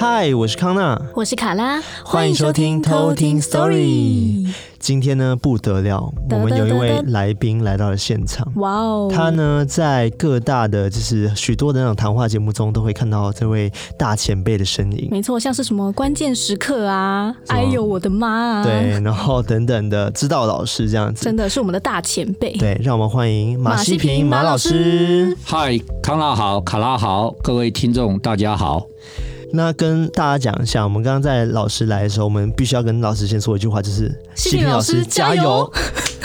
嗨，我是康娜，我是卡拉，欢迎收听偷听 Story。今天呢不得了，我们有一位来宾来到了现场。哇哦！他呢在各大的就是许多的那种谈话节目中都会看到这位大前辈的身影。没错，像是什么关键时刻啊，哎呦我的妈啊，对，然后等等的指导老师这样子，真的是我们的大前辈。对，让我们欢迎马西平马老师。嗨，康娜好，卡拉好，各位听众大家好。那跟大家讲一下，我们刚刚在老师来的时候，我们必须要跟老师先说一句话，就是西平老师加油。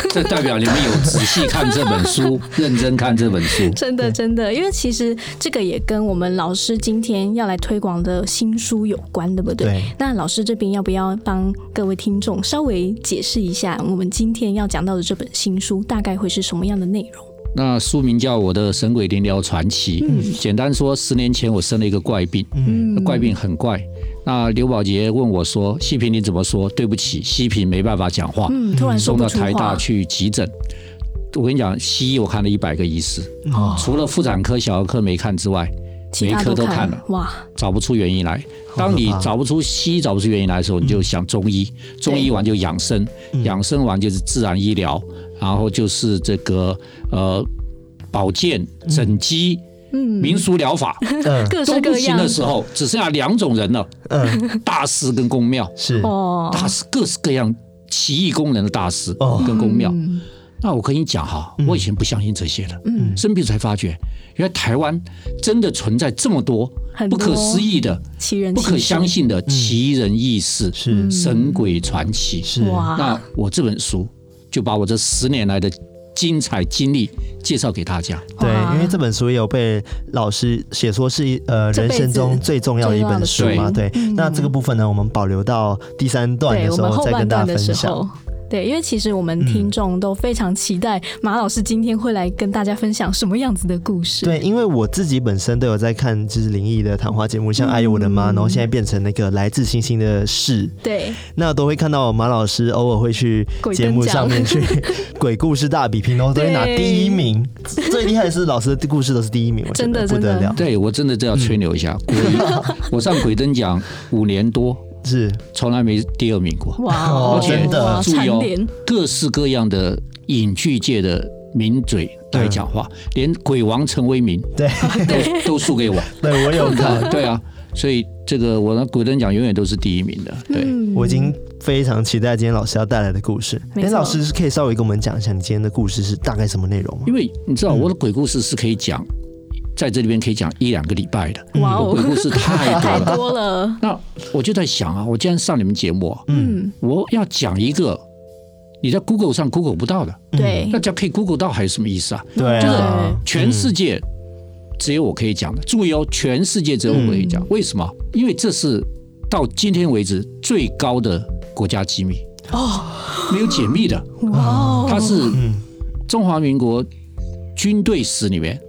这代表你们有仔细看这本书，认真看这本书。真的真的，因为其实这个也跟我们老师今天要来推广的新书有关，对不对？对。那老师这边要不要帮各位听众稍微解释一下，我们今天要讲到的这本新书大概会是什么样的内容？那书名叫《我的神鬼灵疗传奇》。嗯，简单说，十年前我生了一个怪病，嗯，怪病很怪。那刘宝杰问我说：“西平你怎么说？”对不起，西平没办法讲话。嗯，突然送到台大去急诊。我跟你讲，西医我看了一百个医师，哦，除了妇产科、小儿科没看之外，每一科都看了。哇，找不出原因来。当你找不出西医找不出原因来的时候，你就想中医，中医完就养生，养生完就是自然医疗。然后就是这个呃，保健、整肌、嗯、民俗疗法，嗯，都不行的时候，只剩下两种人了，嗯，大师跟宫庙。是。哦，大师各式各样奇异功能的大师跟宫庙。嗯、那我跟你讲哈，我以前不相信这些的，嗯，生病才发觉，原来台湾真的存在这么多不可思议的、奇人、不可相信的奇人异事，是。神鬼传奇，是。哇。那我这本书。就把我这十年来的精彩经历介绍给大家。对，因为这本书也有被老师写说是呃人生中最重要的一本书嘛。对，那这个部分呢，我们保留到第三段的时候再跟大家分享。对，因为其实我们听众都非常期待马老师今天会来跟大家分享什么样子的故事。对，因为我自己本身都有在看就是灵异的谈话节目，像《哎呦我的妈》，然后现在变成那个来自星星的事。对，那都会看到马老师偶尔会去节目上面去 鬼故事大比拼，然后都会拿第一名。最厉害的是老师的故事都是第一名，我真的不得了。对，我真的这要吹牛一下，我上鬼灯奖五年多。是，从来没第二名过。哇，而且注意哦，各式各样的影剧界的名嘴来讲话，连鬼王陈为民，对，都都输给我。对，我有看，对啊，所以这个我的鬼灯奖永远都是第一名的。对，我已经非常期待今天老师要带来的故事。哎，老师可以稍微跟我们讲一下，你今天的故事是大概什么内容吗？因为你知道，我的鬼故事是可以讲。在这里边可以讲一两个礼拜的，哇哦，鬼故事太多了，多了。那我就在想啊，我今天上你们节目，嗯，我要讲一个你在 Google 上 Google 不到的，对，大家可以 Google 到还是什么意思啊？对，就是全世界只有我可以讲的。注意哦，全世界只有我可以讲，为什么？因为这是到今天为止最高的国家机密哦，没有解密的。哇，它是中华民国军队史里面。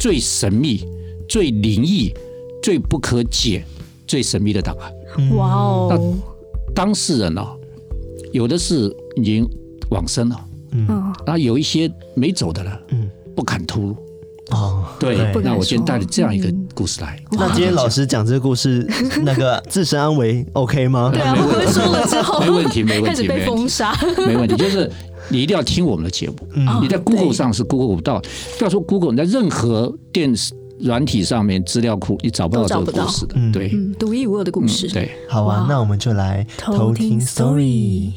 最神秘、最灵异、最不可解、最神秘的档案。哇哦！那当事人呢、哦？有的是已经往生了，嗯，然后有一些没走的了，嗯，不敢吐露。哦，对，那我今天带了这样一个故事来。那今天老师讲这个故事，那个自身安危 OK 吗？对啊，我们说了之后没问题，没问题，开始被封杀，没问题，就是。你一定要听我们的节目。你在 Google 上是 Google 不到，不要说 Google，你在任何电视软体上面资料库，你找不到这个故事的。对，独一无二的故事。对，好啊，那我们就来偷听 Story。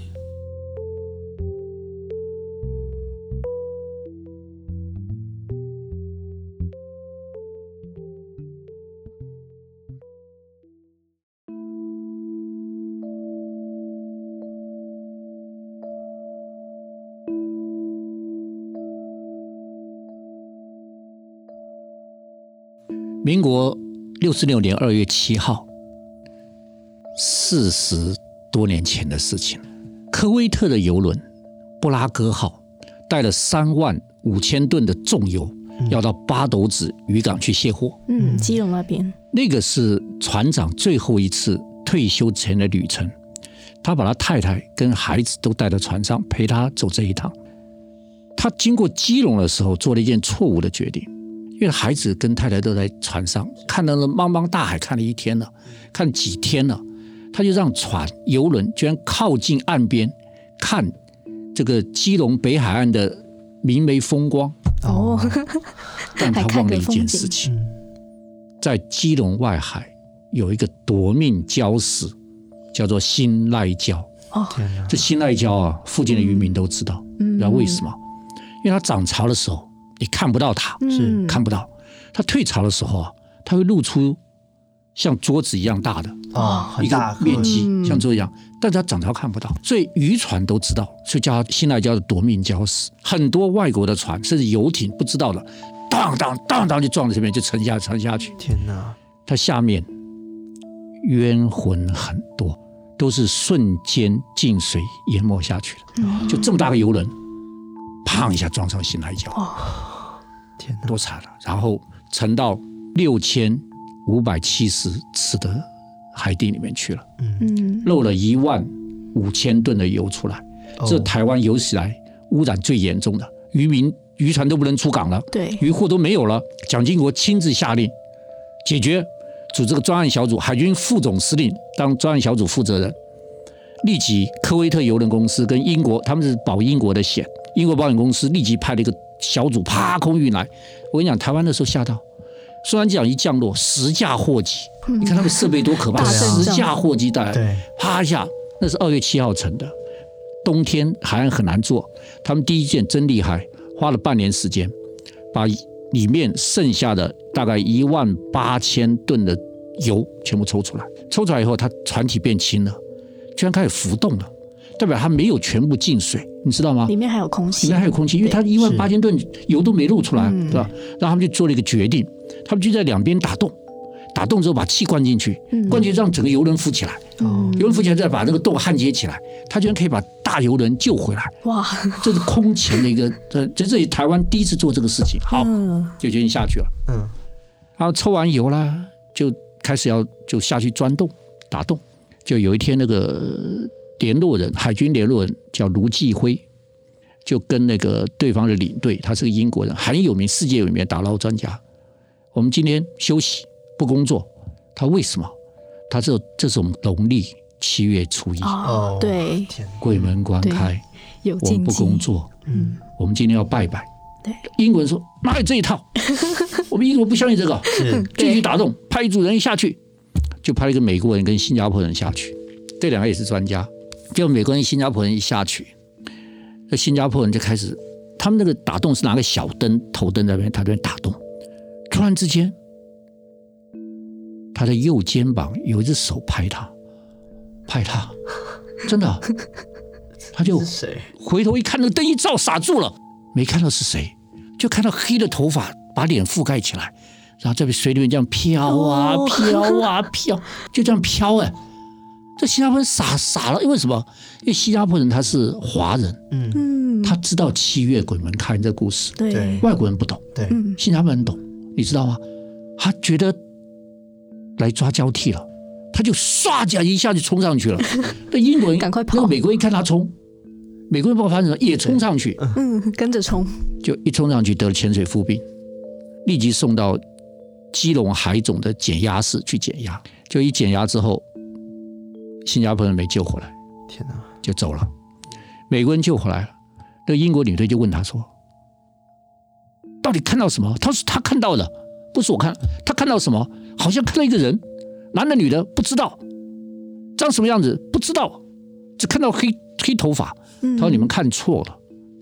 民国六十六年二月七号，四十多年前的事情。科威特的邮轮“布拉格号”带了三万五千吨的重油，要到八斗子渔港去卸货。嗯，基隆那边。那个是船长最后一次退休前的旅程，他把他太太跟孩子都带到船上，陪他走这一趟。他经过基隆的时候，做了一件错误的决定。因为孩子跟太太都在船上，看到了茫茫大海，看了一天了，看几天了，他就让船游轮居然靠近岸边看这个基隆北海岸的明媚风光。哦，但他忘了一件事情，在基隆外海有一个夺命礁石，叫做新赖礁。哦，这新赖礁啊，附近的渔民都知道，嗯，知道为什么？因为它涨潮的时候。你看不到它，是看不到。它退潮的时候啊，它会露出像桌子一样大的啊，一个面积像桌一样，但是它涨潮看不到，所以渔船都知道，所以叫它新来礁的夺命礁石。很多外国的船甚至游艇不知道的，当当当当就撞在这边，就沉下沉下去。天哪！它下面冤魂很多，都是瞬间进水淹没下去了。就这么大个游轮，砰一下撞上新来礁。多惨了！然后沉到六千五百七十尺的海底里面去了，嗯，漏了一万五千吨的油出来，这台湾有史以来污染最严重的，渔民渔船都不能出港了，对，渔获都没有了。蒋经国亲自下令解决，组织个专案小组，海军副总司令当专案小组负责人，立即科威特邮轮公司跟英国，他们是保英国的险，英国保险公司立即派了一个。小组啪空运来，我跟你讲，台湾那时候吓到，松山机场一降落，十架货机，你看他们设备多可怕，十架货机带来，啪一下，那是二月七号成的，冬天海岸很难做，他们第一件真厉害，花了半年时间，把里面剩下的大概一万八千吨的油全部抽出来，抽出来以后，它船体变轻了，居然开始浮动了。代表它没有全部进水，你知道吗？里面还有空气，里面还有空气，因为它一万八千吨油都没漏出来，对吧？然后他们就做了一个决定，他们就在两边打洞，打洞之后把气灌进去，灌进去让整个游轮浮起来，游轮浮起来再把那个洞焊接起来，它居然可以把大游轮救回来。哇，这是空前的一个，这这是台湾第一次做这个事情。好，就决定下去了。嗯，然后抽完油啦，就开始要就下去钻洞打洞，就有一天那个。联络人，海军联络人叫卢继辉，就跟那个对方的领队，他是个英国人，很有名，世界有名的打捞专家。我们今天休息不工作，他为什么？他说这是我们农历七月初一，哦，对，鬼门关开，有我们不工作，嗯，我们今天要拜拜。对，英国人说哪有这一套？我们英国不相信这个，继续打洞，派一组人下去，就派了一个美国人跟新加坡人下去，这两个也是专家。就美国人、新加坡人一下去，那新加坡人就开始，他们那个打洞是拿个小灯、头灯在那边，他在打洞。突然之间，他的右肩膀有一只手拍他，拍他，真的，他就回头一看，那个灯一照，傻住了，没看到是谁，就看到黑的头发把脸覆盖起来，然后在水里面这样飘啊飘啊飘，就这样飘哎。这新加坡人傻傻了，因为什么？因为新加坡人他是华人，嗯，他知道七月鬼门开这故事，对，外国人不懂，对，新加坡人懂，你知道吗？他觉得来抓交替了，他就唰一下一下就冲上去了。那英国人赶快跑，那美国人一看他冲，美国人不知道发生什么，也冲上去，嗯，跟着冲，就一冲上去得了潜水夫病，立即送到基隆海总的减压室去减压，就一减压之后。新加坡人没救回来，天哪，就走了。美国人救回来了，那个英国女队就问他说：“到底看到什么？”他说：“他看到的，不是我看，他看到什么？好像看到一个人，男的女的不知道，长什么样子不知道，只看到黑黑头发。”他说：“你们看错了，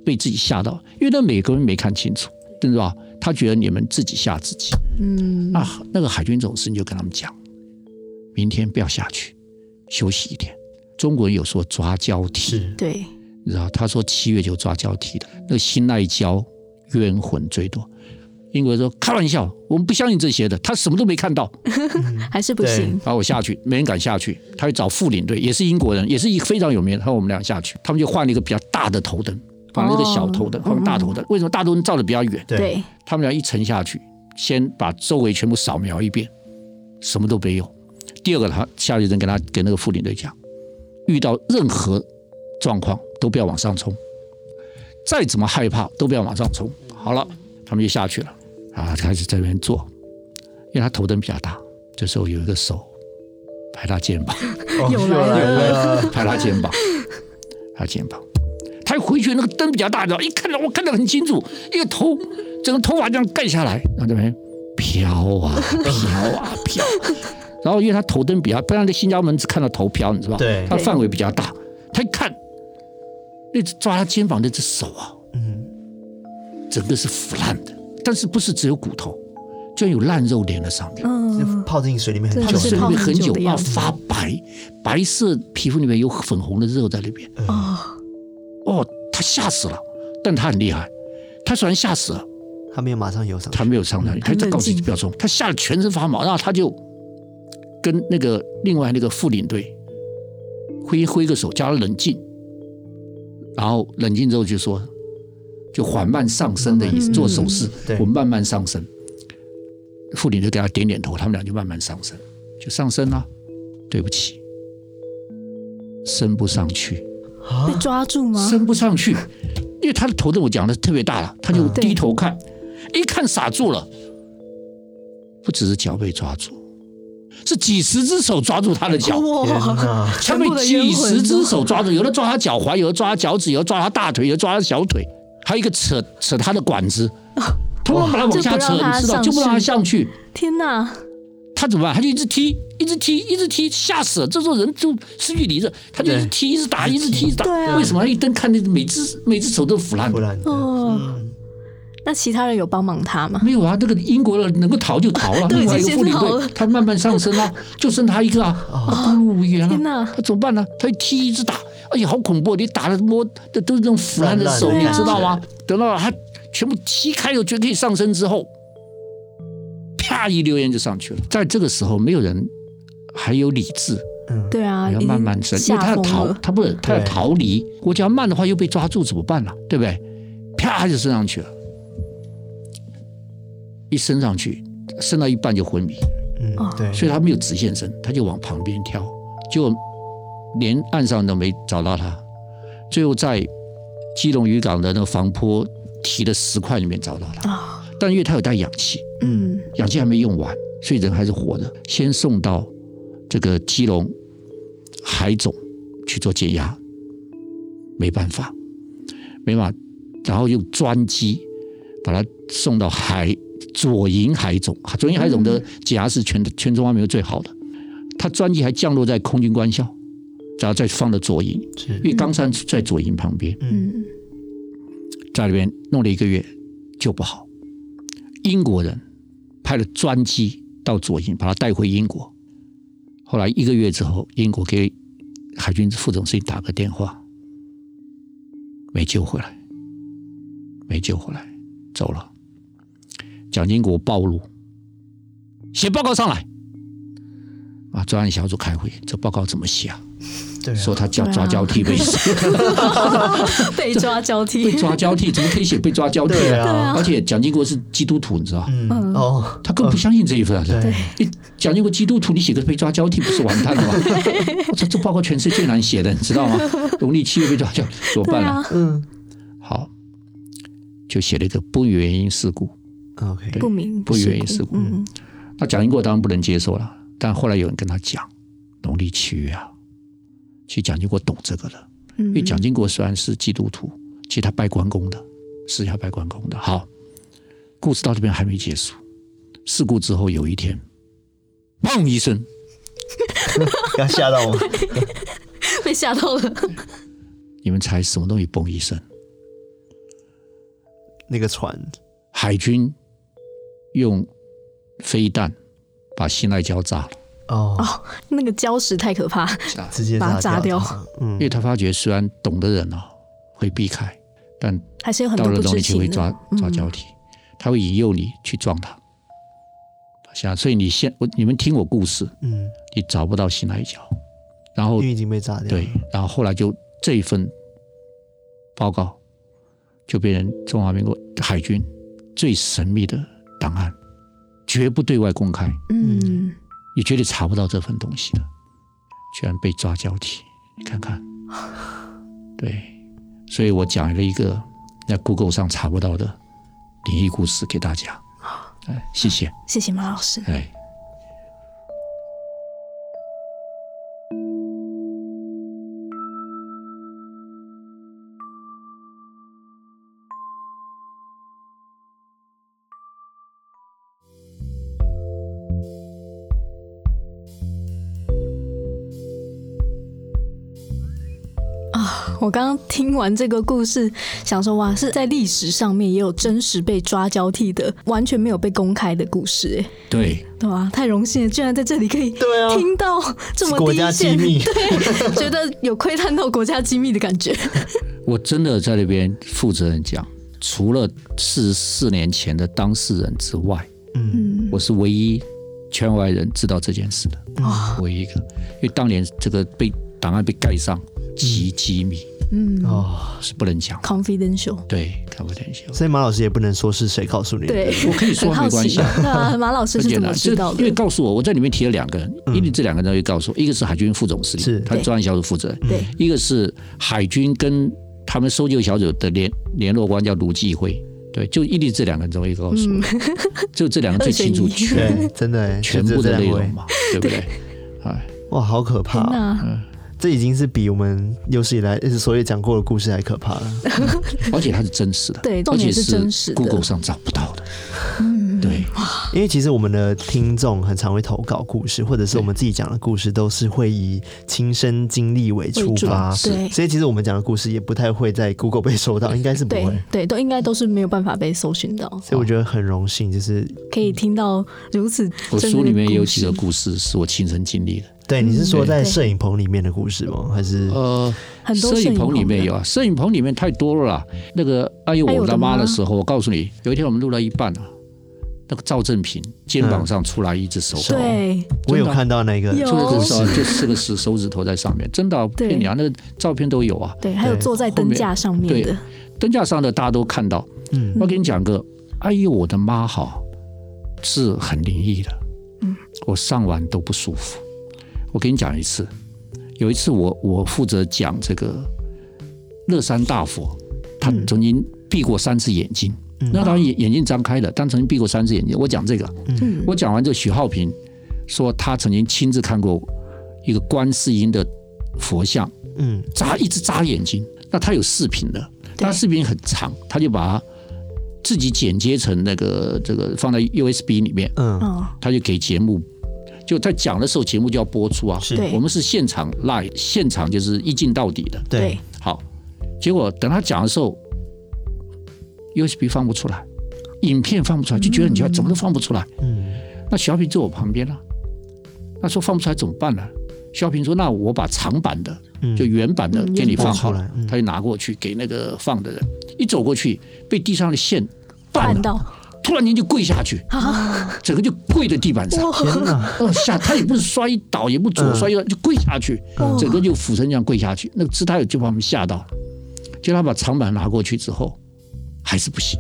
被自己吓到，因为那美国人没看清楚，对吧？他觉得你们自己吓自己。”嗯，那那个海军总司令就跟他们讲：“明天不要下去。”休息一天，中国人有说抓交替，对，你知道他说七月就抓交替的，那个新赖交冤魂最多。英国人说开玩笑，我们不相信这些的，他什么都没看到，还是不行。把我下去，没人敢下去，他去找副领队，也是英国人，也是一非常有名的。他说我们俩下去，他们就换了一个比较大的头灯，放了一个小头灯，换个大头灯。为什么大头灯照的比较远？对，他们俩一沉下去，先把周围全部扫描一遍，什么都没有。第二个，他下去人跟他跟那个副领队讲，遇到任何状况都不要往上冲，再怎么害怕都不要往上冲。好了，他们就下去了。啊，开始在那边做，因为他头灯比较大，这时候有一个手拍他肩膀，又来了，拍他肩膀，拍他肩膀。他回去那个灯比较大，的，一看到我看得很清楚，一个头整个头发这样盖下来，然后这边飘啊飘啊飘，然后因为他头灯比较，不然在新家门只看到头飘，你知道吧？对，他范围比较大，他一看那只抓他肩膀那只手啊，嗯，整个是腐烂的。但是不是只有骨头，居然有烂肉连在上面。嗯，泡进水里面很久，水里面很久啊，发白，白色皮肤里面有粉红的肉在里边。哦，哦，他吓死了，但他很厉害。他虽然吓死了，他没有马上游上，他没有上来，他在告诉你不要冲，他吓得全身发毛，然后他就跟那个另外那个副领队挥挥个手，叫他冷静，然后冷静之后就说。就缓慢上升的意思，做手势，我慢慢上升。副领队给他点点头，他们俩就慢慢上升，就上升了。对不起，升不上去，被抓住吗？升不上去，因为他的头对我讲的特别大了，他就低头看，一看傻住了。不只是脚被抓住，是几十只手抓住他的脚，他被几十只手抓住，有的抓他脚踝，有的抓他脚趾，有的抓他大腿，有的抓他小腿。还有一个扯扯他的管子，突然把他往下扯，你知道，就不让他上去。天哪！他怎么办？他就一直踢，一直踢，一直踢，吓死了。这时候人就失去理智，他就一直踢，一直打，一直踢，一直打。为什么？他一蹬看那每只每只手都腐烂。哦。那其他人有帮忙他吗？没有啊，这个英国人能够逃就逃了。另外一个副领队，他慢慢上升啊，就剩他一个啊，孤立无援了。天哪！他怎么办呢？他一踢，一直打。哎呀，好恐怖！你打的摸的都是这种腐烂的手，你知道吗？等到他全部踢开了，觉得可以上升之后，啪一溜烟就上去了。在这个时候，没有人还有理智。嗯，对啊，要慢慢升，因为他要逃，他不是他要逃离。我只要慢的话，又被抓住怎么办呢？对不对？啪就升上去了，一升上去，升到一半就昏迷。嗯，对，所以他没有直线升，他就往旁边跳，就。连岸上都没找到他，最后在基隆渔港的那个防坡提的石块里面找到他。但因为他有带氧气，嗯，氧气还没用完，所以人还是活的。先送到这个基隆海总去做解压，没办法，没办法，然后用专机把他送到海左营海总。左营海总的检验是全全中华民国最好的，他专机还降落在空军官校。然后再放到左营，因为冈山在左营旁边。嗯，在里边弄了一个月，就不好。英国人派了专机到左营，把他带回英国。后来一个月之后，英国给海军副总司令打个电话，没救回来，没救回来，走了。蒋经国暴露，写报告上来。啊，专案小组开会，这报告怎么写啊？对啊，说他叫抓交替被死，被抓交替，被抓交替，怎么可以写被抓交替啊？啊而且蒋经国是基督徒，你知道嗯哦，他更不相信这一份啊。对，蒋经国基督徒，你写个被抓交替，不是完蛋了吗？我操，这报告全世界最难写的，你知道吗？农历七月被抓交替怎么办呢？嗯，好，就写了一个不明原因事故。OK，不明不明原因事故。嗯，那蒋经国当然不能接受了，但后来有人跟他讲，农历七月啊。其实蒋经国懂这个的，因为蒋经国虽然是基督徒，其实他拜关公的，私下拜关公的。好，故事到这边还没结束。事故之后有一天，砰一声，要吓到我，被吓到了。你们猜什么东西嘣一声？那个船，海军用飞弹把新爱礁炸了。哦哦，那个礁石太可怕，直接把它炸掉。嗯，因为他发觉虽然懂的人哦会避开，但还是有很多不知情的。会抓抓交替，他会引诱你去撞他。像所以你先我你们听我故事，嗯，你找不到新爱礁，然后已经被炸掉。对，然后后来就这一份报告就变成中华民国海军最神秘的档案，绝不对外公开。嗯。你绝对查不到这份东西的，居然被抓交替，你看看，对，所以我讲了一个在 Google 上查不到的灵异故事给大家。哎，谢谢，谢谢马老师。哎。我刚刚听完这个故事，想说哇，是在历史上面也有真实被抓交替的，完全没有被公开的故事，哎，对，对啊，太荣幸了，居然在这里可以听到这么国家机密，对，觉得有窥探到国家机密的感觉。我真的在那边负责人讲，除了四十四年前的当事人之外，嗯，我是唯一圈外人知道这件事的，啊，唯一一个，因为当年这个被档案被盖上。极机密，嗯。哦，是不能讲，confidential，对，confidential，所以马老师也不能说是谁告诉你的，对，我可以说没关系。啊。马老师是怎么知道的？因为告诉我，我在里面提了两个人，因为这两个人会告诉我，一个是海军副总司令，是。他专案小组负责人，对，一个是海军跟他们搜救小组的联联络官叫卢继辉，对，就一定这两个人都会告诉我，就这两个最清楚全 真的全部的内容嘛，对不对？哎，哇，好可怕，嗯。这已经是比我们有史以来所有讲过的故事还可怕了，而且它是真实的，对，而且是真实的，Google 上找不到的。嗯，对，因为其实我们的听众很常会投稿故事，或者是我们自己讲的故事，都是会以亲身经历为出发，对，所以其实我们讲的故事也不太会在 Google 被搜到，应该是不会，对，对，都应该都是没有办法被搜寻到。所以我觉得很荣幸，就是可以听到如此。我书里面有几个故事是我亲身经历的。对，你是说在摄影棚里面的故事吗？还是呃，摄影棚里面有啊？摄影棚里面太多了啦。那个哎呦我的妈的时候，我告诉你，有一天我们录到一半啊，那个赵正平肩膀上出来一只手，对，我有看到那个，就就四个手手指头在上面，真的骗你啊！那个照片都有啊。对，还有坐在灯架上面的，灯架上的大家都看到。嗯，我给你讲个，哎呦我的妈哈，是很灵异的。嗯，我上完都不舒服。我给你讲一次，有一次我我负责讲这个乐山大佛，他曾经闭过三次眼睛，嗯、那他眼眼睛张开了，但曾经闭过三次眼睛。我讲这个，嗯、我讲完之后，许浩平说他曾经亲自看过一个观世音的佛像，嗯，眨一直眨眼睛。那他有视频的，他视频很长，他就把它自己剪接成那个这个放在 USB 里面，嗯，他就给节目。就在讲的时候，节目就要播出啊。是，我们是现场 live，现场就是一镜到底的。对，好，结果等他讲的时候，USB 放不出来，影片放不出来，就觉得你要怎么都放不出来。嗯。那小品坐我旁边了，他说放不出来怎么办呢？小平说：“那我把长版的，就原版的给你放好了。”他就拿过去给那个放的人，一走过去被地上的线绊到。突然间就跪下去，整个就跪在地板上。天哪！哦，下他也不是摔倒，也不左摔右，就跪下去，整个就俯身这样跪下去。那个姿态就把我们吓到了。就他把长板拿过去之后，还是不行。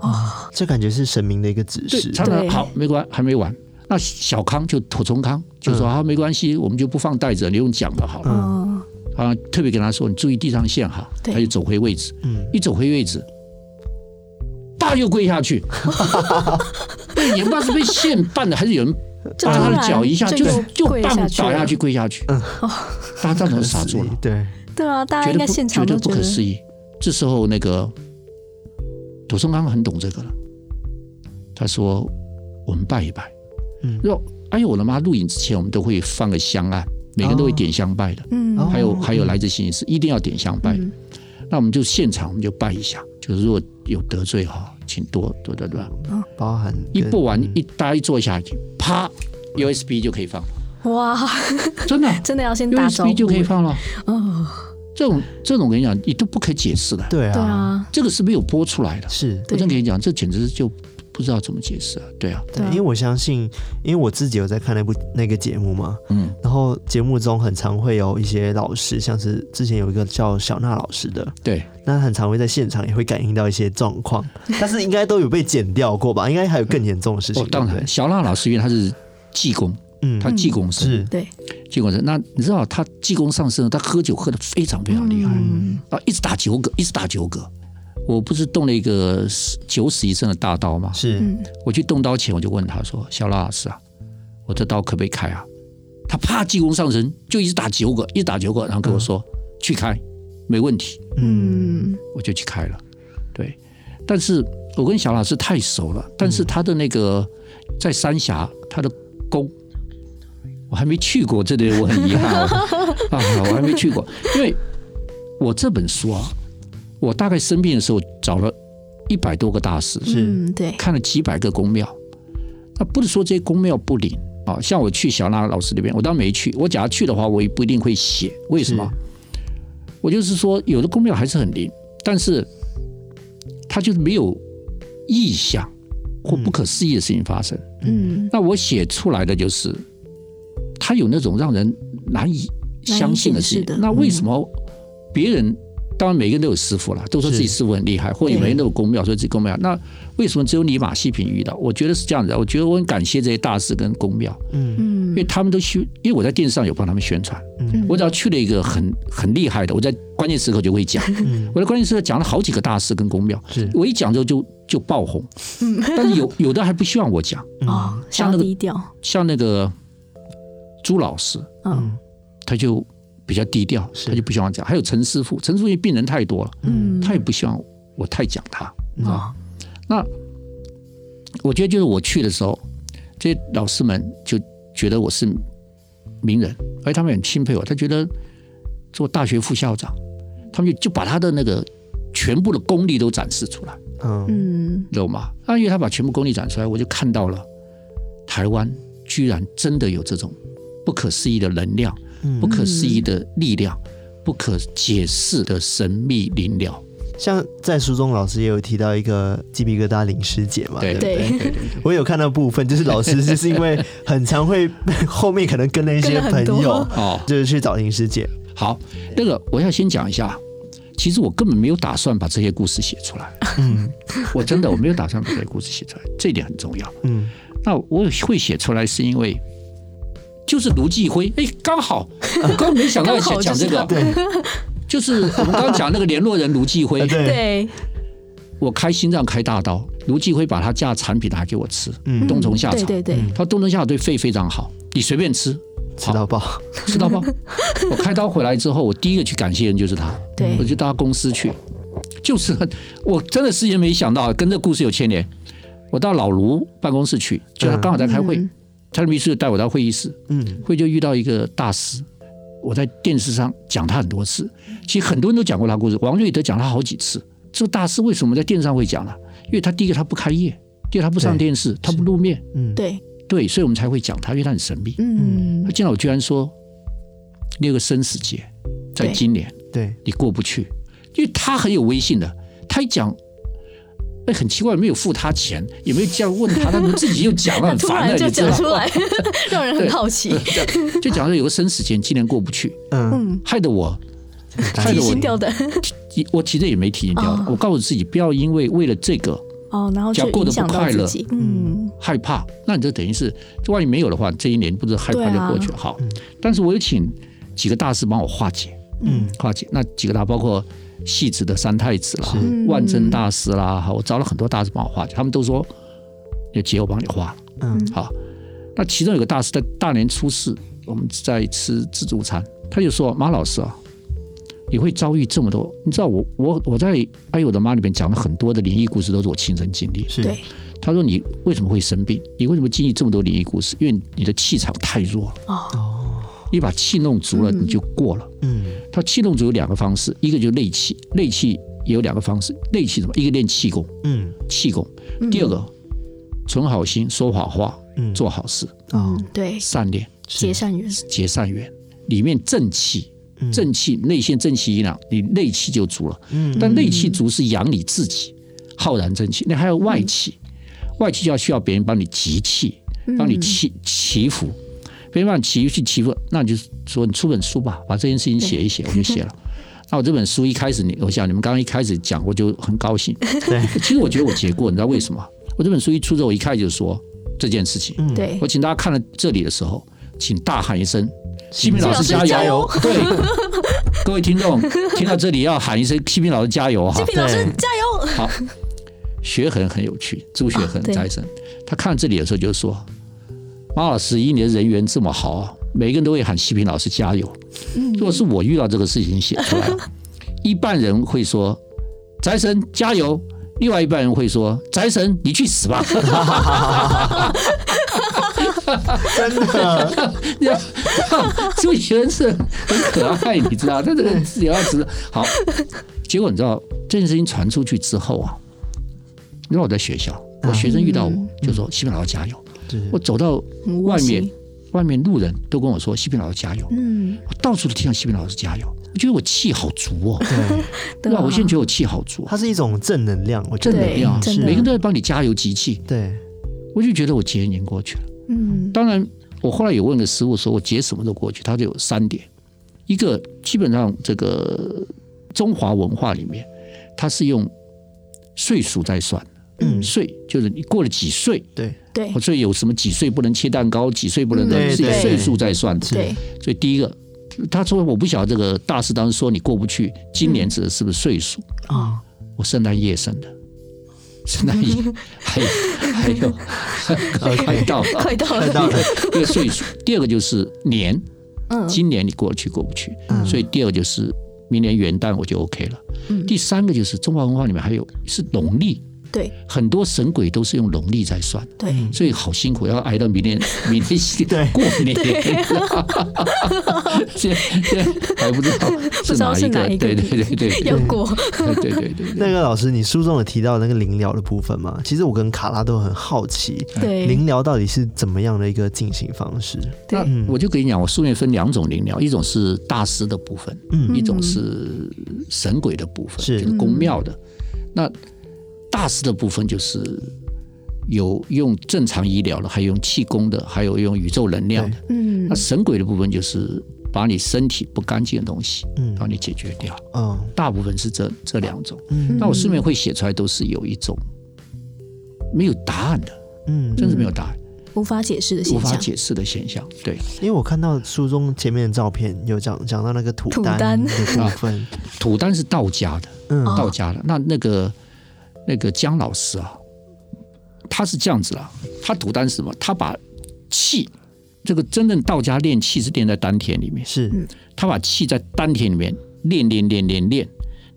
啊，这感觉是神明的一个指示。长板好，没关，还没完。那小康就土松康就说啊，没关系，我们就不放袋子，你用讲的好了。啊，特别跟他说，你注意地上线哈。他就走回位置。嗯，一走回位置。他又跪下去，也不知道是被线绊的，还是有人抓他的脚一下，就就绊倒下去跪下去。大家当场傻住了。对对啊，大家应该现场觉得不可思议。这时候那个土松刚很懂这个了，他说：“我们拜一拜。”嗯，若：“哎呦我的妈！录影之前我们都会放个香案，每个人都会点香拜的。嗯，还有还有来自信息一定要点香拜。那我们就现场我们就拜一下，就是如果有得罪哈。”请多多的对吧？包含一不完一大家一坐下去，啪，USB 就可以放了。哇，真的 真的要先 USB 就可以放了。哦，这种这种我跟你讲，你都不可以解释的。对啊，对啊，这个是没有播出来的。是，我真跟你讲，这简直就。不知道怎么解释啊？对啊，对，因为我相信，因为我自己有在看那部那个节目嘛，嗯，然后节目中很常会有一些老师，像是之前有一个叫小娜老师的，对，那很常会在现场也会感应到一些状况，但是应该都有被剪掉过吧？应该还有更严重的事情。哦，当然，小娜老师因为他是济公，嗯，他济公是，对，济公是。那你知道他济公上身，他喝酒喝的非常非常厉害，啊，一直打九嗝，一直打九嗝。我不是动了一个九死一生的大刀吗？是，我去动刀前，我就问他说：“小老师啊，我这刀可不可以开啊？”他啪，济公上身就一直打九个，一直打九个，然后跟我说：“嗯、去开，没问题。”嗯，我就去开了。对，但是我跟小老师太熟了，但是他的那个在三峡，他的宫我还没去过，这里我很遗憾 啊，我还没去过，因为我这本书啊。我大概生病的时候找了一百多个大师，是，对，看了几百个宫庙。那不是说这些宫庙不灵啊，像我去小娜老师那边，我当然没去。我假如去的话，我也不一定会写。为什么？我就是说，有的宫庙还是很灵，但是它就是没有意象或不可思议的事情发生。嗯，那我写出来的就是，它有那种让人难以相信的事情。那为什么别人？当然，每个人都有师傅了，都说自己师傅很厉害，或者每个人都有宫庙，说自己公庙。那为什么只有你马西平遇到？我觉得是这样子。我觉得我很感谢这些大师跟公庙，嗯嗯，因为他们都去，因为我在电视上有帮他们宣传。嗯，我只要去了一个很很厉害的，我在关键时刻就会讲。嗯，我在关键时刻讲了好几个大师跟公庙，是我一讲之后就就爆红。嗯，但是有有的还不希望我讲啊，像那个像那个朱老师，嗯，他就。比较低调，他就不希望讲。还有陈师傅，陈师傅因为病人太多了，嗯，他也不希望我太讲他，啊、嗯。那我觉得就是我去的时候，这些老师们就觉得我是名人，而且他们很钦佩我。他觉得做大学副校长，他们就就把他的那个全部的功力都展示出来，嗯，懂吗？啊，因为他把全部功力展出来，我就看到了台湾居然真的有这种不可思议的能量。不可思议的力量，嗯、不可解释的神秘灵疗。像在书中，老师也有提到一个鸡皮疙瘩林师姐嘛？对对对，对，我有看到部分，就是老师就是因为很常会 后面可能跟了一些朋友哦，就是去找林师姐。好，那个我要先讲一下，其实我根本没有打算把这些故事写出来。嗯，我真的我没有打算把这些故事写出来，这一点很重要。嗯，那我会写出来是因为。就是卢继辉，哎，刚好，我 刚没想到要讲这个，对，就是我们刚讲那个联络人卢继辉，对，我开心脏开大刀，卢继辉把他家产品拿给我吃，嗯，冬虫夏草，对对对，他冬虫夏草对肺非常好，你随便吃，吃到爆，吃到爆。我开刀回来之后，我第一个去感谢人就是他，对，我就到他公司去，就是我真的事先没想到跟这个故事有牵连，我到老卢办公室去，就他刚好在开会。他的秘书就带我到会议室，嗯，会就遇到一个大师，我在电视上讲他很多次，其实很多人都讲过他故事，王瑞德讲他好几次。这个大师为什么在电视上会讲呢？因为他第一个他不开业，第二他不上电视，他不露面，嗯，对。对，所以我们才会讲他，因为他很神秘，嗯，他见到我居然说，那个生死劫，在今年，对，你过不去，因为他很有威信的，他一讲。哎，很奇怪，没有付他钱，也没有这样问他，他们自己又讲了，很 烦的，就讲出来，让人很好奇。就讲说有个生死劫，今年过不去，嗯，害得我，害得我提心吊胆。我其实也没提心吊胆，我告诉自己不要因为为了这个哦，然后就过得不快乐，嗯，害怕。那你就等于是，这万一没有的话，这一年不是害怕就过去了。好，但是我有请几个大师帮我化解，嗯，化解。那几个大包括。戏子的三太子啦，万真大师啦，好，我找了很多大师帮我化解，他们都说有姐我帮你化。嗯，好，那其中有个大师在大年初四，我们在吃自助餐，他就说马老师啊，你会遭遇这么多，你知道我我我在哎呦我的妈里面讲了很多的灵异故事，都是我亲身经历。是，他说你为什么会生病？你为什么经历这么多灵异故事？因为你的气场太弱了。哦。你把气弄足了，你就过了。嗯，他气弄足有两个方式，一个就是内气，内气也有两个方式。内气什么？一个练气功，嗯，气功。第二个，存好心，说好话，做好事。哦，对，善念，结善缘，结善缘。里面正气，正气内陷正气一朗，你内气就足了。嗯，但内气足是养你自己，浩然正气。你还有外气，外气就要需要别人帮你集气，帮你祈祈福。别让你骑去祈福，那你就说你出本书吧，把这件事情写一写，我就写了。那我这本书一开始，你我想你们刚刚一开始讲，我就很高兴。对，其实我觉得我结过，你知道为什么？我这本书一出之后，我一开始就说这件事情。对，我请大家看了这里的时候，请大喊一声：“西平老师加油！”对，各位听众听到这里要喊一声“西平老师加油”哈！西平老师加油！好，学恒很有趣，朱学恒斋生，他看这里的时候就说：“马老师，以你的人缘这么好，每个人都会喊西平老师加油。如果是我遇到这个事情写出来，一半人会说宅神加油，另外一半人会说宅神你去死吧。”真的，朱学恒是很可爱，你知道？他这个字要直好。结果你知道这件事情传出去之后啊，因为我在学校，我学生遇到我就说：“西平老师加油。”我走到外面，外面路人都跟我说：“西平老师加油。”嗯，我到处都听到西平老师加油，我觉得我气好足哦。对，吧，我现在觉得我气好足。它是一种正能量，我正能量，每个人都在帮你加油集气。对，我就觉得我节年过去了。嗯，当然，我后来有问个师傅说，我结什么都过去。他就有三点，一个基本上这个中华文化里面，它是用岁数在算。嗯，岁就是你过了几岁，对对，所以有什么几岁不能切蛋糕，几岁不能的，是以岁数在算的。对，所以第一个，他说我不晓得这个大师当时说你过不去，今年指的是不是岁数啊？我圣诞夜生的。圣诞夜还有还有 快到了，快到了，快到了。一个岁数，第二个就是年，嗯，今年你过得去过不去，所以第二个就是明年元旦我就 OK 了。第三个就是中华文化里面还有是农历。对，很多神鬼都是用农历在算，对，所以好辛苦，要挨到明年，明年过年，现在 还不知道是哪一个，对对对对，要过，对对对。那个老师，你书中有提到那个灵疗的部分吗？其实我跟卡拉都很好奇，对，灵疗到底是怎么样的一个进行方式？那我就跟你讲，我书面分两种灵疗，一种是大师的部分，嗯，一种是神鬼的部分，是。就是宫庙的，那。大师的部分就是有用正常医疗的，还有用气功的，还有用宇宙能量的。嗯，那神鬼的部分就是把你身体不干净的东西，嗯，帮你解决掉。嗯，大部分是这这两种。嗯，那我书面会写出来都是有一种没有答案的，嗯，真是没有答案，无法解释的现象，无法解释的现象。对，因为我看到书中前面的照片有讲讲到那个土丹。的部分，土丹是道家的，嗯，道家的。那那个。那个姜老师啊，他是这样子啊，他土丹是什么？他把气，这个真正道家练气是练在丹田里面，是，他把气在丹田里面练练练练练，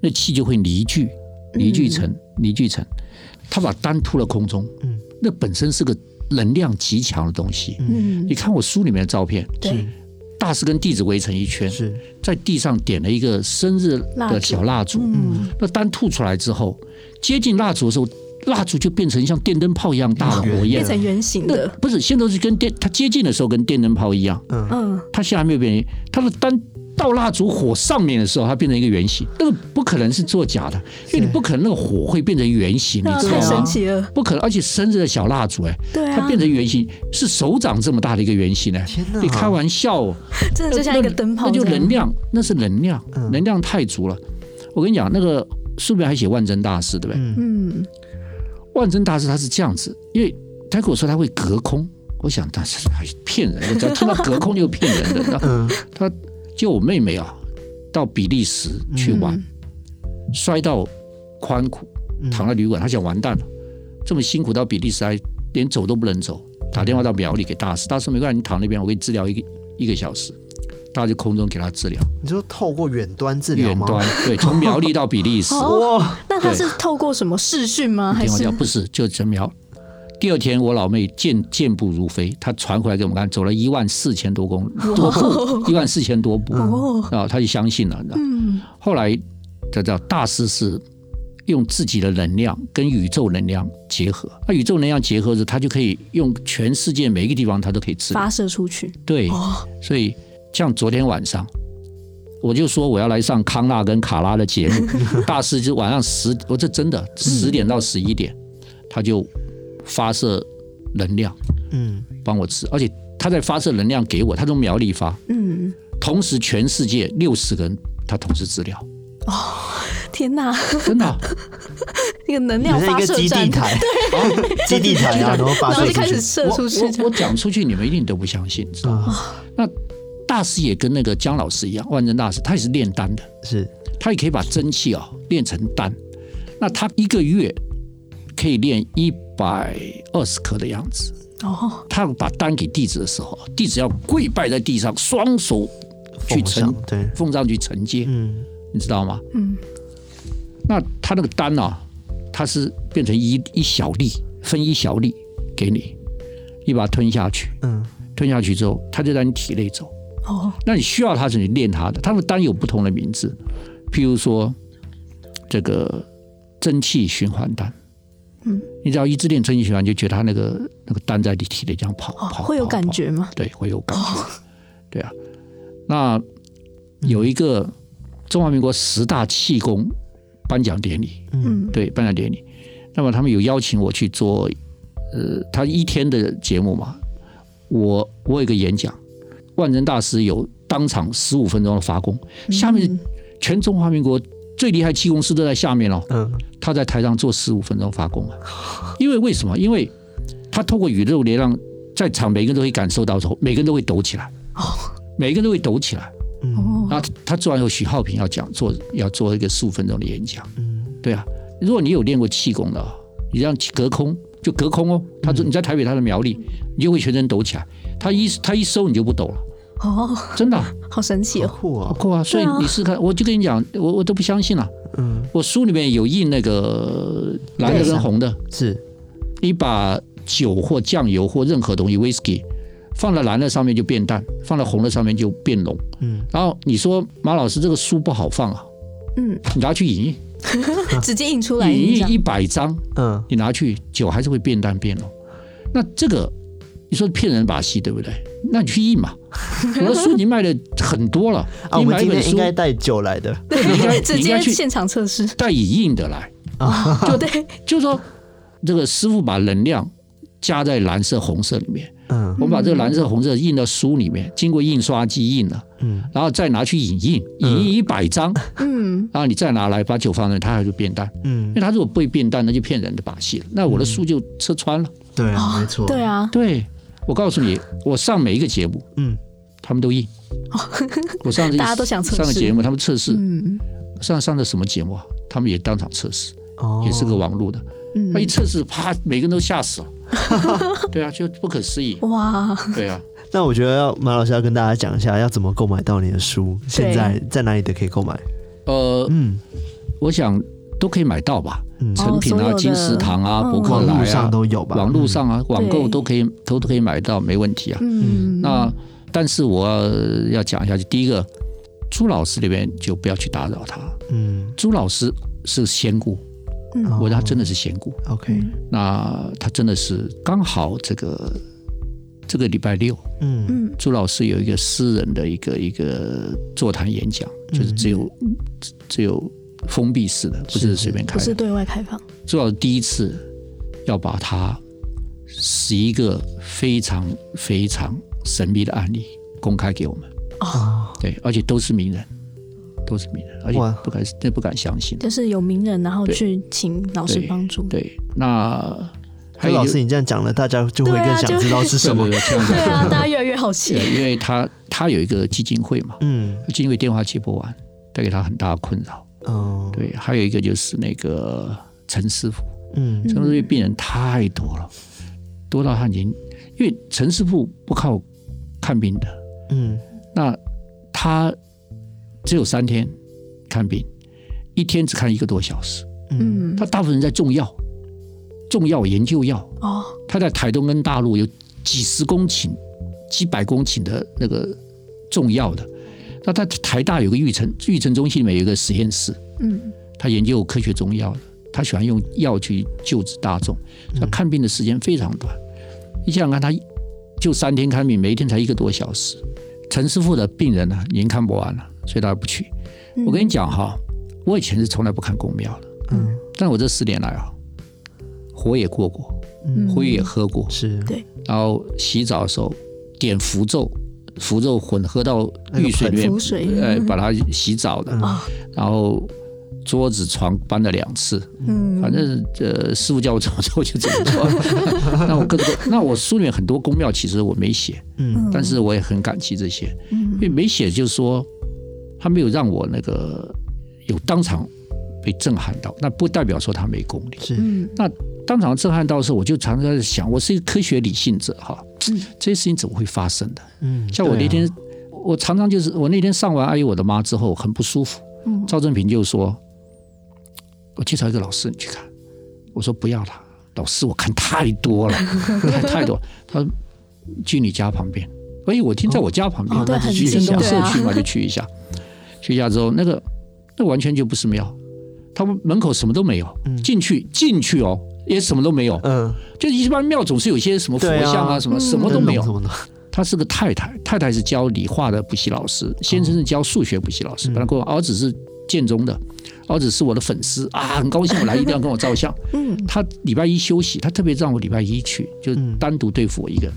那气就会凝聚，凝聚成凝聚成，他把丹吐了空中，嗯，那本身是个能量极强的东西，嗯，你看我书里面的照片，对。大师跟弟子围成一圈，是在地上点了一个生日的小蜡烛。嗯，那丹吐出来之后，接近蜡烛的时候，蜡烛就变成像电灯泡一样大的火焰，变成圆形的。不是，现在都是跟电，它接近的时候跟电灯泡一样。嗯嗯，它现在还没有变，它的丹。到蜡烛火上面的时候，它变成一个圆形，那个不可能是作假的，因为你不可能那个火会变成圆形，你知道吗？太神奇了，不可能，而且生日的小蜡烛，哎，它变成圆形，是手掌这么大的一个圆形呢。天哪，你开玩笑哦，真的就像一个灯泡，那就能量，那是能量，能量太足了。我跟你讲，那个书里还写万真大师，对不对？嗯，万真大师他是这样子，因为他跟我说他会隔空，我想他是还骗人的，只要听到隔空就骗人的，嗯，他。就我妹妹啊，到比利时去玩，嗯、摔到髋骨，躺在旅馆，他想完蛋了，这么辛苦到比利时还连走都不能走，打电话到苗栗给大师，大师没关系，你躺那边，我给你治疗一个一个小时，大家就空中给他治疗。你说透过远端治疗吗？远端对，从苗栗到比利时。哇，那他是透过什么视讯吗？还是不是？就这苗。第二天，我老妹健健步如飞，她传回来给我们看，走了一万四千多公多步，一万四千多步啊，她就相信了。嗯，后来这叫大师是用自己的能量跟宇宙能量结合，那宇宙能量结合着，他就可以用全世界每一个地方，他都可以治发射出去。对，所以像昨天晚上，我就说我要来上康纳跟卡拉的节目，大师就晚上十，我这真的十点到十一点，他就。发射能量，嗯，帮我吃，而且他在发射能量给我，他从苗栗发，嗯，同时全世界六十个人他同时治疗，哦，天哪，真的，那个能量发射站，对，基地台啊，然后发射出去，开始射出去，我我讲出去，你们一定都不相信，知道吗？那大师也跟那个姜老师一样，万真大师他也是炼丹的，是，他也可以把真气啊炼成丹。那他一个月可以炼一百二十颗的样子。哦，他把丹给弟子的时候，弟子要跪拜在地上，双手去承，对，奉上去承接。嗯，你知道吗？嗯。那他那个丹啊，他是变成一一小粒，分一小粒给你，你把它吞下去。嗯。吞下去之后，它就在你体内走。哦。那你需要它，是你练它的。它的丹有不同的名字，譬如说这个蒸汽循环丹。嗯。你只要一直练蒸汽循环，就觉得它那个那个丹在你体内这样跑跑。会有感觉吗？对，会有感觉。对啊。那有一个中华民国十大气功颁奖典礼。嗯。对，颁奖典礼。那么他们有邀请我去做，呃，他一天的节目嘛。我我有一个演讲，万人大师有当场十五分钟的发功，下面全中华民国最厉害气功师都在下面哦。嗯，他在台上做十五分钟发功啊，因为为什么？因为他透过宇宙力量，在场每个人都会感受到之后，每个人都会抖起来，每个人都会抖起来。嗯，然后他做完以后，许浩平要讲做要做一个十五分钟的演讲。嗯，对啊，如果你有练过气功的，你这样隔空。就隔空哦，他说你在台北，他的苗栗，你就会全身抖起来。他一他一收，你就不抖了。哦，真的，好神奇哦，酷啊，好酷啊！所以你试试看，我就跟你讲，我我都不相信了。嗯，我书里面有印那个蓝的跟红的，是。你把酒或酱油或任何东西，whisky 放在蓝的上面就变淡，放在红的上面就变浓。嗯，然后你说马老师这个书不好放啊，嗯，你拿去影印。直接印出来，印一百张，嗯，你拿去酒还是会变淡变浓。那这个你说骗人把戏对不对？那你去印嘛。我的书已经卖的很多了。啊，我们今天应该带酒来的，对，应该直接去现场测试，带影印的来。啊，就对，就是说这个师傅把能量加在蓝色、红色里面。嗯，我们把这个蓝色、红色印到书里面，经过印刷机印了，嗯，然后再拿去影印，影印一百张，嗯，然后你再拿来把酒放在，它还会变淡，嗯，因为它如果不会变淡，那就骗人的把戏了。那我的书就吃穿了，对啊，没错，对啊，对，我告诉你，我上每一个节目，嗯，他们都应，我上次大家都想测试。上个节目，他们测试，嗯，上上的什么节目啊？他们也当场测试，哦，也是个网络的，嗯，他一测试，啪，每个人都吓死了。对啊，就不可思议。哇！对啊，那我觉得要马老师要跟大家讲一下，要怎么购买到你的书？现在在哪里都可以购买？呃，嗯，我想都可以买到吧。成品啊，金石堂啊，博客来啊，都有吧？网络上啊，网购都可以，都都可以买到，没问题啊。嗯，那但是我要讲一下，就第一个，朱老师那边就不要去打扰他。嗯，朱老师是仙姑。我觉得他真的是仙姑。OK，那他真的是刚好这个这个礼拜六，嗯嗯，朱老师有一个私人的一个一个座谈演讲，就是只有只有封闭式的，不是随便开，不是对外开放。朱老师第一次要把它十一个非常非常神秘的案例公开给我们。哦，对，而且都是名人。都是名人，而且不敢，真不敢相信。就是有名人，然后去请老师帮助。对，那还有老师，你这样讲了，大家就会更想知道是什么。对啊，大家越来越好奇。因为他他有一个基金会嘛，嗯，基金会电话接不完，带给他很大的困扰。哦，对，还有一个就是那个陈师傅，嗯，陈师傅病人太多了，多到他已经，因为陈师傅不靠看病的，嗯，那他。只有三天看病，一天只看一个多小时。嗯，他大部分人在种药，种药研究药。哦，他在台东跟大陆有几十公顷、几百公顷的那个种药的。那他台大有个育成育成中心里面有一个实验室。嗯，他研究科学中药的，他喜欢用药去救治大众。他看病的时间非常短。你想想看，他就三天看病，每一天才一个多小时。陈师傅的病人呢，已经看不完了。所以他不去。我跟你讲哈，我以前是从来不看公庙的，嗯，但我这十年来啊，火也过过，灰也喝过，是，对。然后洗澡的时候点符咒，符咒混合到浴水里面，哎，把它洗澡的。然后桌子床搬了两次，嗯，反正这师傅叫我怎么做就怎么做。那我更多那我书里面很多宫庙其实我没写，嗯，但是我也很感激这些。因为没写，就是说他没有让我那个有当场被震撼到，那不代表说他没功力。是，那当场震撼到的时候，我就常常在想，我是一个科学理性者哈，这些事情怎么会发生的？嗯，像我那天，我常常就是我那天上完《阿姨我的妈》之后很不舒服，嗯，赵正平就说，我介绍一个老师你去看，我说不要了，老师我看太多了，太太多，他说去你家旁边。所以我听在我家旁边，哦、对，徐生东社区嘛，就去一下。去一下之后，那个那完全就不是庙，他们门口什么都没有。进去进去哦，也什么都没有。嗯，就一般庙总是有些什么佛像啊，什么什么都没有。他是个太太，太太是教理化的补习老师，先生是教数学补习老师。本来跟我儿子是建中的，儿子是我的粉丝啊，很高兴我来一定要跟我照相。嗯，他礼拜一休息，他特别让我礼拜一去，就单独对付我一个人。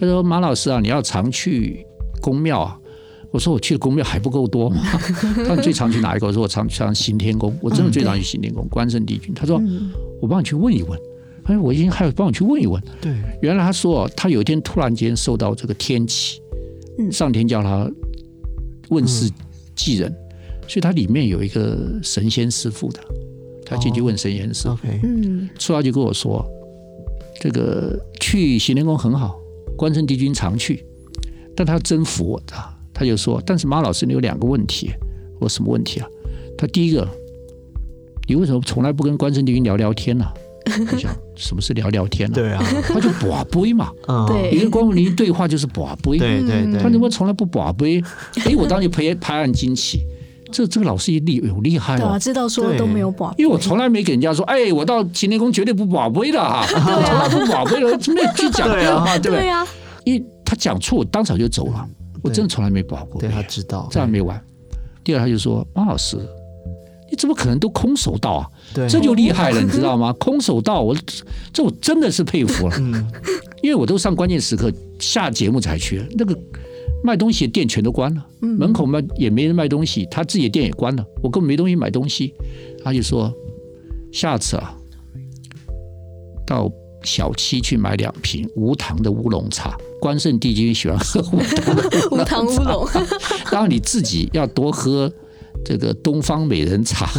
他说：“马老师啊，你要常去宫庙啊。”我说：“我去的宫庙还不够多吗？” 他说：“最常去哪一个？”我说：“我常常行天宫。我真的最常去行天宫，关圣帝君。”他说：“我帮你去问一问。”哎，我已经还有帮我去问一问。对，原来他说他有一天突然间受到这个天启，上天叫他问世济人，所以他里面有一个神仙师傅的，他进去问神仙师傅。嗯，出来就跟我说：“这个去行天宫很好。”关圣帝君常去，但他征服我的，他就说：“但是马老师，你有两个问题。”我说：“什么问题啊？”他第一个，你为什么从来不跟关圣帝君聊聊天呢、啊？我想什么是聊聊天呢、啊？对啊，他就跋杯嘛。对，你跟关圣帝君对话就是跋杯。对对对，他怎么从来不跋杯？哎，我当时拍拍案惊奇。这这个老师也厉有厉害啊！知道说都没有宝，因为我从来没给人家说，哎，我到秦天宫绝对不宝贝的哈，从来不宝贝的，没有去讲的，对对呀，因为他讲错，我当场就走了，我真的从来没宝过。对他知道，这还没完。第二，他就说，马老师，你怎么可能都空手道啊？对，这就厉害了，你知道吗？空手道，我这我真的是佩服了，因为我都上关键时刻下节目才去，那个。卖东西的店全都关了，门口卖也没人卖东西，他自己的店也关了，我根本没东西买东西。他就说：“下次啊，到小七去买两瓶无糖的乌龙茶。关圣帝君喜欢喝无糖 无糖乌龙，当然你自己要多喝这个东方美人茶。”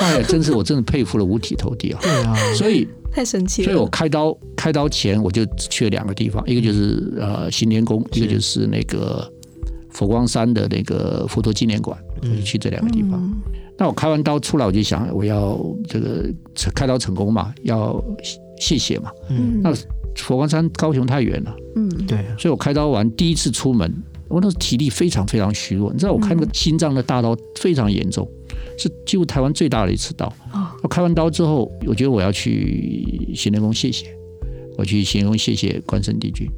哎呀，真是我真的佩服了五体投地啊！对啊，所以。太神奇了！所以我开刀开刀前我就去了两个地方，一个就是呃行天宫，一个就是那个佛光山的那个佛陀纪念馆，我就去这两个地方。那我开完刀出来，我就想我要这个开刀成功嘛，要谢谢嘛。嗯。那佛光山高雄太远了。嗯，对。所以我开刀完第一次出门，我那时体力非常非常虚弱。你知道我开那个心脏的大刀非常严重。是几乎台湾最大的一次刀。我开完刀之后，我觉得我要去行天宫谢谢，我去行天宫谢谢关圣帝君，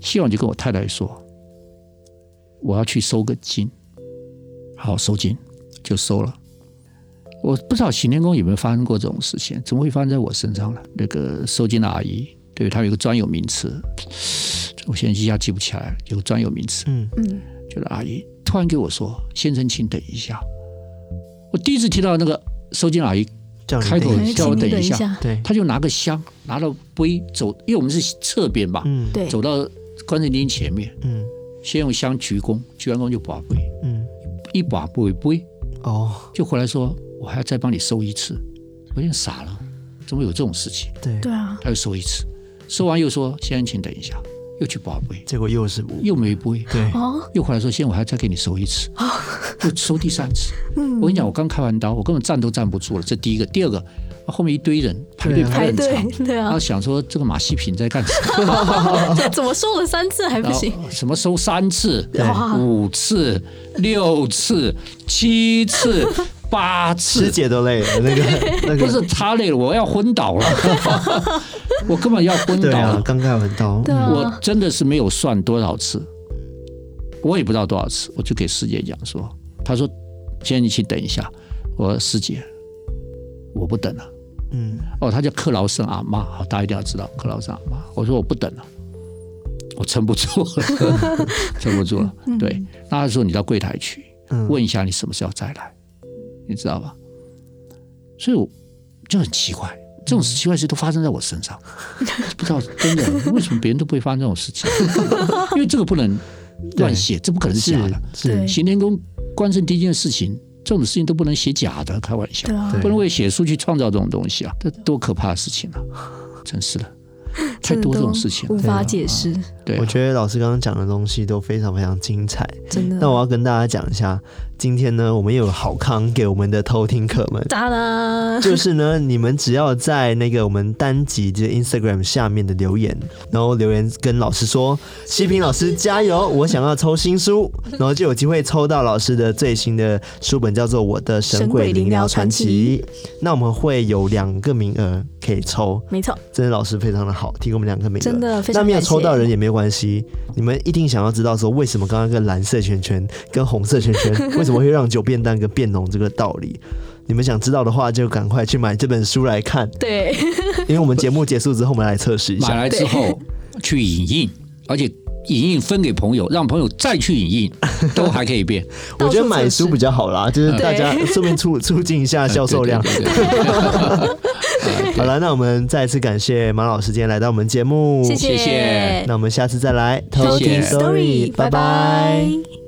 希望就跟我太太说，我要去收个金，好收金就收了。我不知道行天宫有没有发生过这种事情，怎么会发生在我身上呢？那个收金的阿姨，对，她有一个专有名词，我现在一下记不起来，有个专有名词，嗯。嗯，就是阿姨突然给我说：“先生，请等一下。”我第一次听到那个收金阿姨开口叫我等一下，对，他就拿个香，拿了杯走，因为我们是侧边吧，嗯，对，走到关圣厅前面，嗯，先用香鞠躬，鞠完躬就把杯，嗯，一把杯杯，哦，就回来说，我还要再帮你收一次，我有点傻了，怎么有这种事情？对，对啊，他又收一次，收完又说，先生请等一下。又去拔杯，结果又是又没杯，对，又回来说：“先生我还要再给你收一次，又收第三次。”我跟你讲，我刚开完刀，我根本站都站不住了。这第一个，第二个，后面一堆人排队排很长，对啊，想说这个马戏品在干什么？怎么收了三次还不行？什么收三次、五次、六次、七次？八次，师姐都累了，那个那个不是他累了，我要昏倒了，我根本要昏倒了。刚开完到，我真的是没有算多少次，我也不知道多少次，我就给师姐讲说，他说：“先生，你去等一下。”我说：“师姐，我不等了。”嗯，哦，他叫克劳森阿妈，好，大家一定要知道克劳森阿妈。我说：“我不等了，我撑不住了，撑不住了。”对，那他说：“你到柜台去问一下，你什么时候再来。”你知道吧？所以我就很奇怪，这种奇怪事都发生在我身上，不知道真的为什么别人都不会发生这种事情？因为这个不能乱写，这不可能是假的。是行天宫关圣第一件事情，这种事情都不能写假的，开玩笑，不能为写书去创造这种东西啊！这多可怕的事情啊！真是的。太多这种事情无法解释。对，我觉得老师刚刚讲的东西都非常非常精彩，真的。那我要跟大家讲一下，今天呢，我们又有好康给我们的偷听客们。咋啦？就是呢，你们只要在那个我们单集的 Instagram 下面的留言，然后留言跟老师说：“西平老师加油，我想要抽新书。”然后就有机会抽到老师的最新的书本，叫做《我的神鬼灵疗传奇》。那我们会有两个名额可以抽，没错，真的老师非常的好，提供我们两个名额，真的非常。那没有抽到人也没有关系，你们一定想要知道说，为什么刚刚跟蓝色圈圈跟红色圈圈 为什么会让酒变淡跟变浓这个道理？你们想知道的话，就赶快去买这本书来看。对，因为我们节目结束之后，我们来测试一下。买来之后去影印，而且影印分给朋友，让朋友再去影印，都还可以变。我觉得买书比较好啦，就是大家顺便促促进一下销售量。好了，那我们再次感谢马老师今天来到我们节目，谢谢。那我们下次再来偷听 story，拜拜。